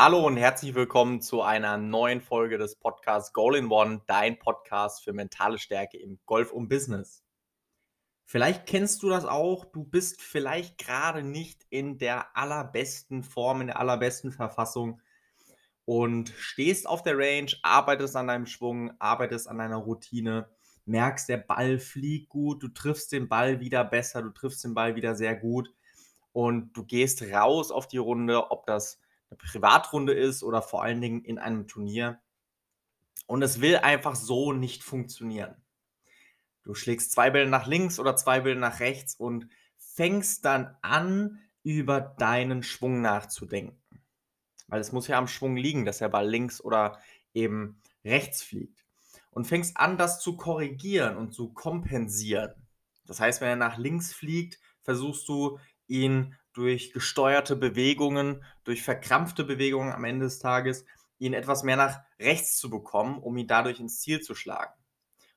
Hallo und herzlich willkommen zu einer neuen Folge des Podcasts Goal in One, dein Podcast für mentale Stärke im Golf und Business. Vielleicht kennst du das auch, du bist vielleicht gerade nicht in der allerbesten Form, in der allerbesten Verfassung und stehst auf der Range, arbeitest an deinem Schwung, arbeitest an deiner Routine, merkst, der Ball fliegt gut, du triffst den Ball wieder besser, du triffst den Ball wieder sehr gut und du gehst raus auf die Runde, ob das eine Privatrunde ist oder vor allen Dingen in einem Turnier. Und es will einfach so nicht funktionieren. Du schlägst zwei Bälle nach links oder zwei Bälle nach rechts und fängst dann an, über deinen Schwung nachzudenken. Weil es muss ja am Schwung liegen, dass der Ball links oder eben rechts fliegt. Und fängst an, das zu korrigieren und zu kompensieren. Das heißt, wenn er nach links fliegt, versuchst du ihn durch gesteuerte Bewegungen, durch verkrampfte Bewegungen am Ende des Tages, ihn etwas mehr nach rechts zu bekommen, um ihn dadurch ins Ziel zu schlagen.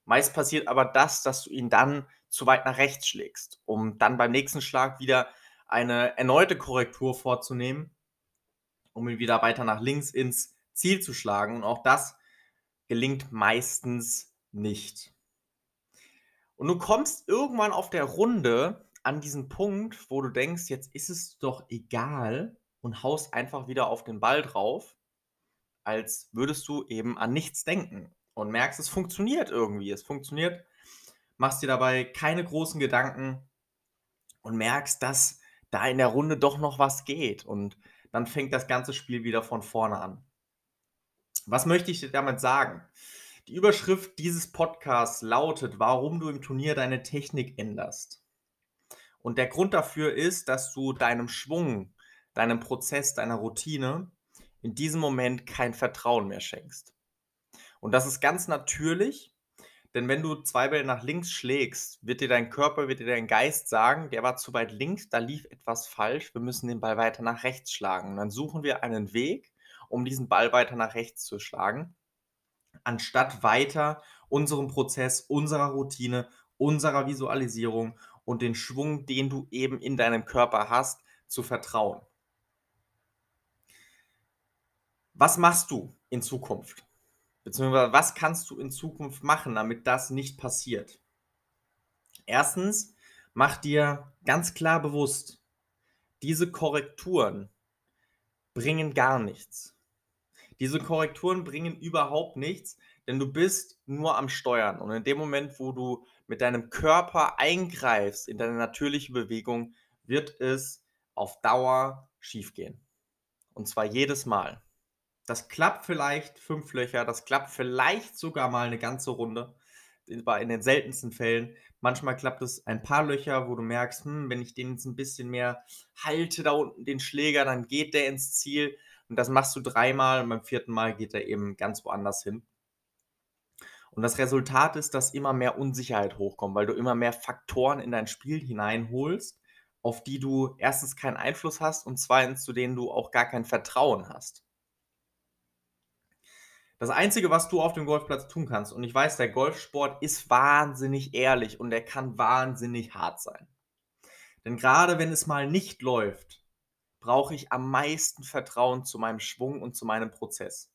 Meist passiert aber das, dass du ihn dann zu weit nach rechts schlägst, um dann beim nächsten Schlag wieder eine erneute Korrektur vorzunehmen, um ihn wieder weiter nach links ins Ziel zu schlagen. Und auch das gelingt meistens nicht. Und du kommst irgendwann auf der Runde an diesen Punkt, wo du denkst, jetzt ist es doch egal und haust einfach wieder auf den Ball drauf, als würdest du eben an nichts denken und merkst, es funktioniert irgendwie. Es funktioniert, machst dir dabei keine großen Gedanken und merkst, dass da in der Runde doch noch was geht und dann fängt das ganze Spiel wieder von vorne an. Was möchte ich dir damit sagen? Die Überschrift dieses Podcasts lautet, warum du im Turnier deine Technik änderst. Und der Grund dafür ist, dass du deinem Schwung, deinem Prozess, deiner Routine in diesem Moment kein Vertrauen mehr schenkst. Und das ist ganz natürlich, denn wenn du zwei Bälle nach links schlägst, wird dir dein Körper, wird dir dein Geist sagen, der war zu weit links, da lief etwas falsch, wir müssen den Ball weiter nach rechts schlagen. Und dann suchen wir einen Weg, um diesen Ball weiter nach rechts zu schlagen, anstatt weiter unserem Prozess, unserer Routine, unserer Visualisierung und den Schwung, den du eben in deinem Körper hast, zu vertrauen. Was machst du in Zukunft? Beziehungsweise was kannst du in Zukunft machen, damit das nicht passiert? Erstens, mach dir ganz klar bewusst, diese Korrekturen bringen gar nichts. Diese Korrekturen bringen überhaupt nichts, denn du bist nur am Steuern. Und in dem Moment, wo du mit deinem Körper eingreifst in deine natürliche Bewegung, wird es auf Dauer schiefgehen. Und zwar jedes Mal. Das klappt vielleicht fünf Löcher, das klappt vielleicht sogar mal eine ganze Runde. In den seltensten Fällen. Manchmal klappt es ein paar Löcher, wo du merkst, hm, wenn ich den jetzt ein bisschen mehr halte, da unten den Schläger, dann geht der ins Ziel. Und das machst du dreimal und beim vierten Mal geht er eben ganz woanders hin. Und das Resultat ist, dass immer mehr Unsicherheit hochkommt, weil du immer mehr Faktoren in dein Spiel hineinholst, auf die du erstens keinen Einfluss hast und zweitens zu denen du auch gar kein Vertrauen hast. Das Einzige, was du auf dem Golfplatz tun kannst, und ich weiß, der Golfsport ist wahnsinnig ehrlich und er kann wahnsinnig hart sein. Denn gerade wenn es mal nicht läuft, brauche ich am meisten Vertrauen zu meinem Schwung und zu meinem Prozess.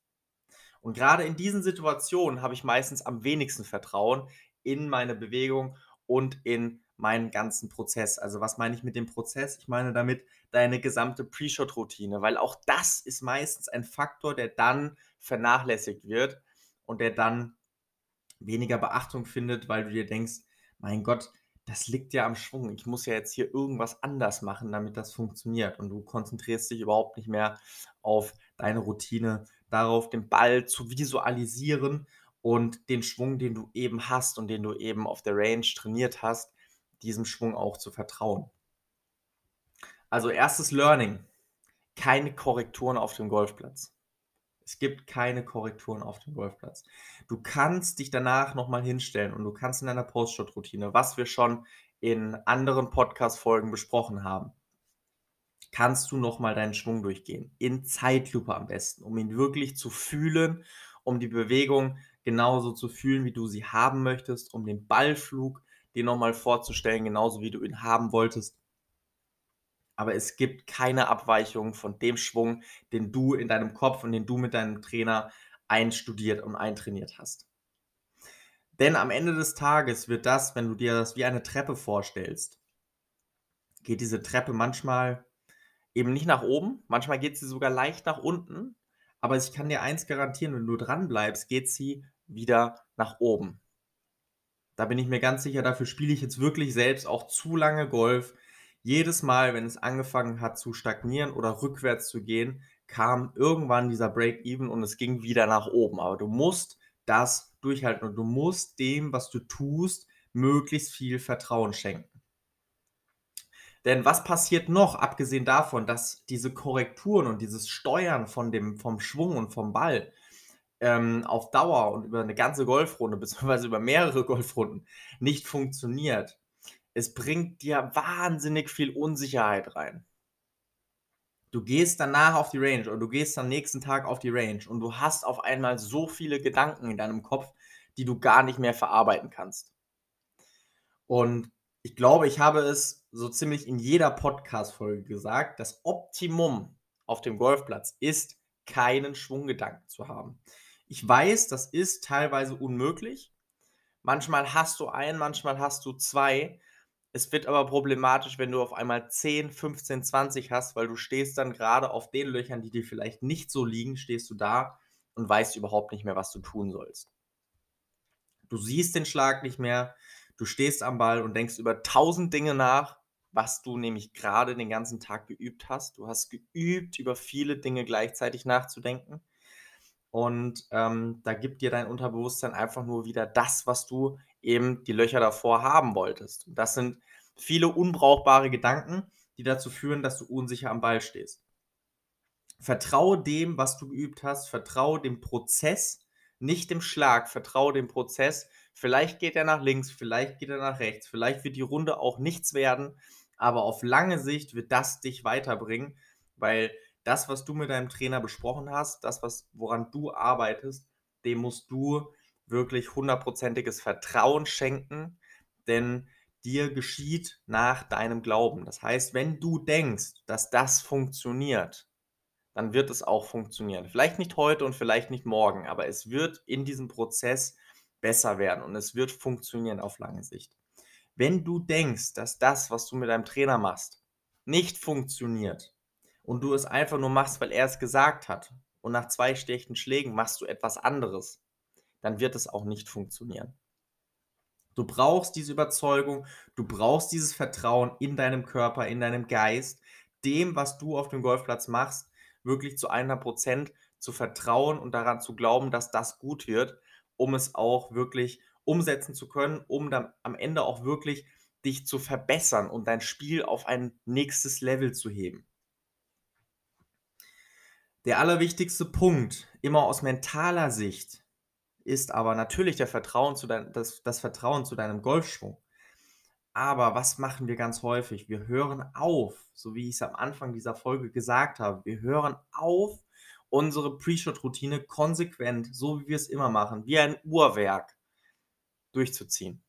Und gerade in diesen Situationen habe ich meistens am wenigsten Vertrauen in meine Bewegung und in meinen ganzen Prozess. Also was meine ich mit dem Prozess? Ich meine damit deine gesamte Pre-Shot-Routine, weil auch das ist meistens ein Faktor, der dann vernachlässigt wird und der dann weniger Beachtung findet, weil du dir denkst, mein Gott, das liegt ja am Schwung. Ich muss ja jetzt hier irgendwas anders machen, damit das funktioniert. Und du konzentrierst dich überhaupt nicht mehr auf deine Routine, darauf, den Ball zu visualisieren und den Schwung, den du eben hast und den du eben auf der Range trainiert hast, diesem Schwung auch zu vertrauen. Also erstes Learning, keine Korrekturen auf dem Golfplatz. Es gibt keine Korrekturen auf dem Golfplatz. Du kannst dich danach nochmal hinstellen und du kannst in deiner Post-Shot-Routine, was wir schon in anderen Podcast-Folgen besprochen haben, kannst du nochmal deinen Schwung durchgehen. In Zeitlupe am besten, um ihn wirklich zu fühlen, um die Bewegung genauso zu fühlen, wie du sie haben möchtest, um den Ballflug dir nochmal vorzustellen, genauso wie du ihn haben wolltest. aber es gibt keine Abweichung von dem Schwung, den du in deinem Kopf und den du mit deinem Trainer einstudiert und eintrainiert hast. Denn am Ende des Tages wird das, wenn du dir das wie eine Treppe vorstellst, geht diese Treppe manchmal eben nicht nach oben, manchmal geht sie sogar leicht nach unten, aber ich kann dir eins garantieren, wenn du dran bleibst, geht sie wieder nach oben. Da bin ich mir ganz sicher, dafür spiele ich jetzt wirklich selbst auch zu lange Golf. Jedes Mal, wenn es angefangen hat zu stagnieren oder rückwärts zu gehen, kam irgendwann dieser Break-Even und es ging wieder nach oben. Aber du musst das durchhalten und du musst dem, was du tust, möglichst viel Vertrauen schenken. Denn was passiert noch, abgesehen davon, dass diese Korrekturen und dieses Steuern von dem, vom Schwung und vom Ball ähm, auf Dauer und über eine ganze Golfrunde, beziehungsweise über mehrere Golfrunden nicht funktioniert, es bringt dir wahnsinnig viel Unsicherheit rein. Du gehst danach auf die Range oder du gehst am nächsten Tag auf die Range und du hast auf einmal so viele Gedanken in deinem Kopf, die du gar nicht mehr verarbeiten kannst. Und ich glaube, ich habe es so ziemlich in jeder Podcast-Folge gesagt, das Optimum auf dem Golfplatz ist, keinen Schwunggedanken zu haben. Ich weiß, das ist teilweise unmöglich. Manchmal hast du einen, manchmal hast du zwei. Es wird aber problematisch, wenn du auf einmal 10, 15, 20 hast, weil du stehst dann gerade auf den Löchern, die dir vielleicht nicht so liegen, stehst du da und weißt überhaupt nicht mehr, was du tun sollst. Du siehst den Schlag nicht mehr, Du stehst am Ball und denkst über tausend Dinge nach, was du nämlich gerade den ganzen Tag geübt hast. Du hast geübt, über viele Dinge gleichzeitig nachzudenken. Und ähm, da gibt dir dein Unterbewusstsein einfach nur wieder das, was du eben die Löcher davor haben wolltest. Und das sind viele unbrauchbare Gedanken, die dazu führen, dass du unsicher am Ball stehst. Vertraue dem, was du geübt hast, vertraue dem Prozess, nicht dem Schlag, vertraue dem Prozess, Vielleicht geht er nach links, vielleicht geht er nach rechts, vielleicht wird die Runde auch nichts werden, aber auf lange Sicht wird das dich weiterbringen, weil das, was du mit deinem Trainer besprochen hast, das, was, woran du arbeitest, dem musst du wirklich hundertprozentiges Vertrauen schenken, denn dir geschieht nach deinem Glauben. Das heißt, wenn du denkst, dass das funktioniert, dann wird es auch funktionieren. Vielleicht nicht heute und vielleicht nicht morgen, aber es wird in diesem Prozess besser werden und es wird funktionieren auf lange Sicht. Wenn du denkst, dass das, was du mit deinem Trainer machst, nicht funktioniert und du es einfach nur machst, weil er es gesagt hat und nach zwei schlechten Schlägen machst du etwas anderes, dann wird es auch nicht funktionieren. Du brauchst diese Überzeugung, du brauchst dieses Vertrauen in deinem Körper, in deinem Geist, dem, was du auf dem Golfplatz machst, wirklich zu 100% zu vertrauen und daran zu glauben, dass das gut wird um es auch wirklich umsetzen zu können, um dann am Ende auch wirklich dich zu verbessern und dein Spiel auf ein nächstes Level zu heben. Der allerwichtigste Punkt, immer aus mentaler Sicht, ist aber natürlich der Vertrauen zu dein, das, das Vertrauen zu deinem Golfschwung. Aber was machen wir ganz häufig? Wir hören auf, so wie ich es am Anfang dieser Folge gesagt habe, wir hören auf, unsere Pre-Shot-Routine konsequent, so wie wir es immer machen, wie ein Uhrwerk durchzuziehen.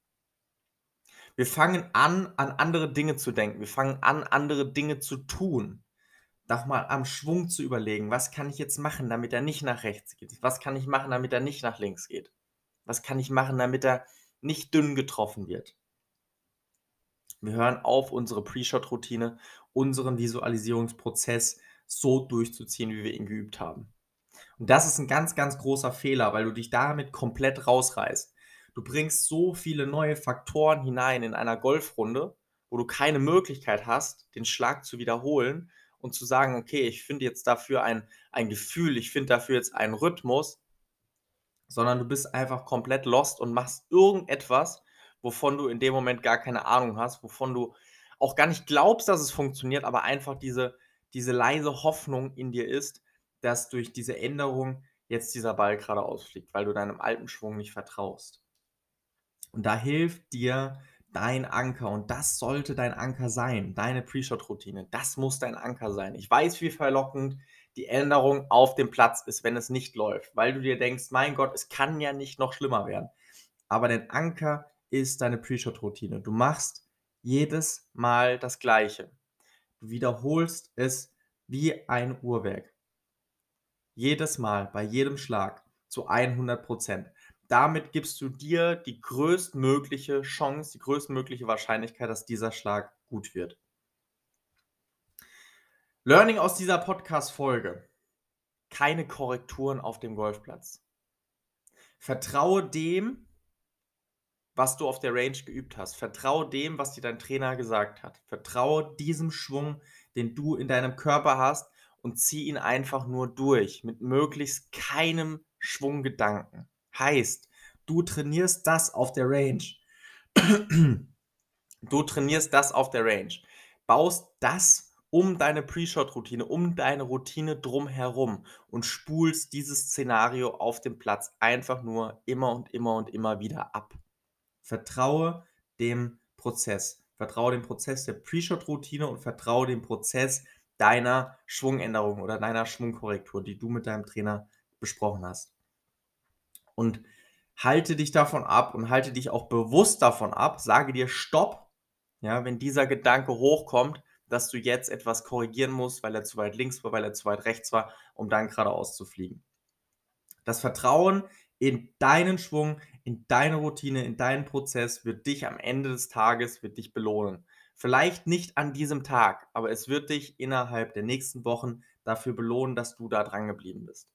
Wir fangen an, an andere Dinge zu denken. Wir fangen an, andere Dinge zu tun. Doch mal am Schwung zu überlegen, was kann ich jetzt machen, damit er nicht nach rechts geht? Was kann ich machen, damit er nicht nach links geht? Was kann ich machen, damit er nicht dünn getroffen wird? Wir hören auf, unsere Pre-Shot-Routine, unseren Visualisierungsprozess so durchzuziehen, wie wir ihn geübt haben. Und das ist ein ganz, ganz großer Fehler, weil du dich damit komplett rausreißt. Du bringst so viele neue Faktoren hinein in einer Golfrunde, wo du keine Möglichkeit hast, den Schlag zu wiederholen und zu sagen, okay, ich finde jetzt dafür ein, ein Gefühl, ich finde dafür jetzt einen Rhythmus, sondern du bist einfach komplett lost und machst irgendetwas, wovon du in dem Moment gar keine Ahnung hast, wovon du auch gar nicht glaubst, dass es funktioniert, aber einfach diese, diese leise Hoffnung in dir ist, dass durch diese Änderung jetzt dieser Ball gerade ausfliegt, weil du deinem alten Schwung nicht vertraust. Und da hilft dir dein Anker und das sollte dein Anker sein, deine Pre-Shot-Routine. Das muss dein Anker sein. Ich weiß, wie verlockend die Änderung auf dem Platz ist, wenn es nicht läuft, weil du dir denkst, mein Gott, es kann ja nicht noch schlimmer werden. Aber dein Anker ist deine Pre-Shot-Routine. Du machst jedes Mal das Gleiche. Du wiederholst es wie ein Uhrwerk. Jedes Mal, bei jedem Schlag zu 100 Prozent. Damit gibst du dir die größtmögliche Chance, die größtmögliche Wahrscheinlichkeit, dass dieser Schlag gut wird. Learning aus dieser Podcast-Folge. Keine Korrekturen auf dem Golfplatz. Vertraue dem, was du auf der Range geübt hast. Vertraue dem, was dir dein Trainer gesagt hat. Vertraue diesem Schwung, den du in deinem Körper hast und zieh ihn einfach nur durch mit möglichst keinem Schwunggedanken. Heißt, du trainierst das auf der Range. Du trainierst das auf der Range. Baust das um deine Pre-Shot-Routine, um deine Routine drumherum und spulst dieses Szenario auf dem Platz einfach nur immer und immer und immer wieder ab. Vertraue dem Prozess. Vertraue dem Prozess der Pre-Shot-Routine und vertraue dem Prozess deiner Schwungänderung oder deiner Schwungkorrektur, die du mit deinem Trainer besprochen hast. Und halte dich davon ab und halte dich auch bewusst davon ab, sage dir Stopp, ja, wenn dieser Gedanke hochkommt, dass du jetzt etwas korrigieren musst, weil er zu weit links war, weil er zu weit rechts war, um dann geradeaus zu fliegen. Das Vertrauen in deinen Schwung, in deine Routine, in deinen Prozess wird dich am Ende des Tages, wird dich belohnen. Vielleicht nicht an diesem Tag, aber es wird dich innerhalb der nächsten Wochen dafür belohnen, dass du da dran geblieben bist.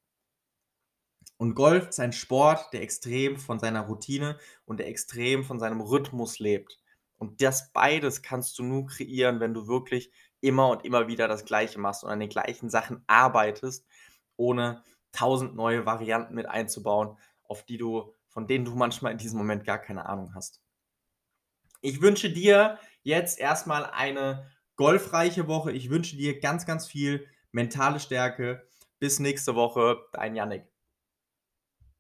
Und Golf ist ein Sport, der extrem von seiner Routine und der extrem von seinem Rhythmus lebt. Und das beides kannst du nur kreieren, wenn du wirklich immer und immer wieder das Gleiche machst und an den gleichen Sachen arbeitest, ohne tausend neue Varianten mit einzubauen, auf die du, von denen du manchmal in diesem Moment gar keine Ahnung hast. Ich wünsche dir jetzt erstmal eine golfreiche Woche. Ich wünsche dir ganz, ganz viel mentale Stärke. Bis nächste Woche, dein Yannick.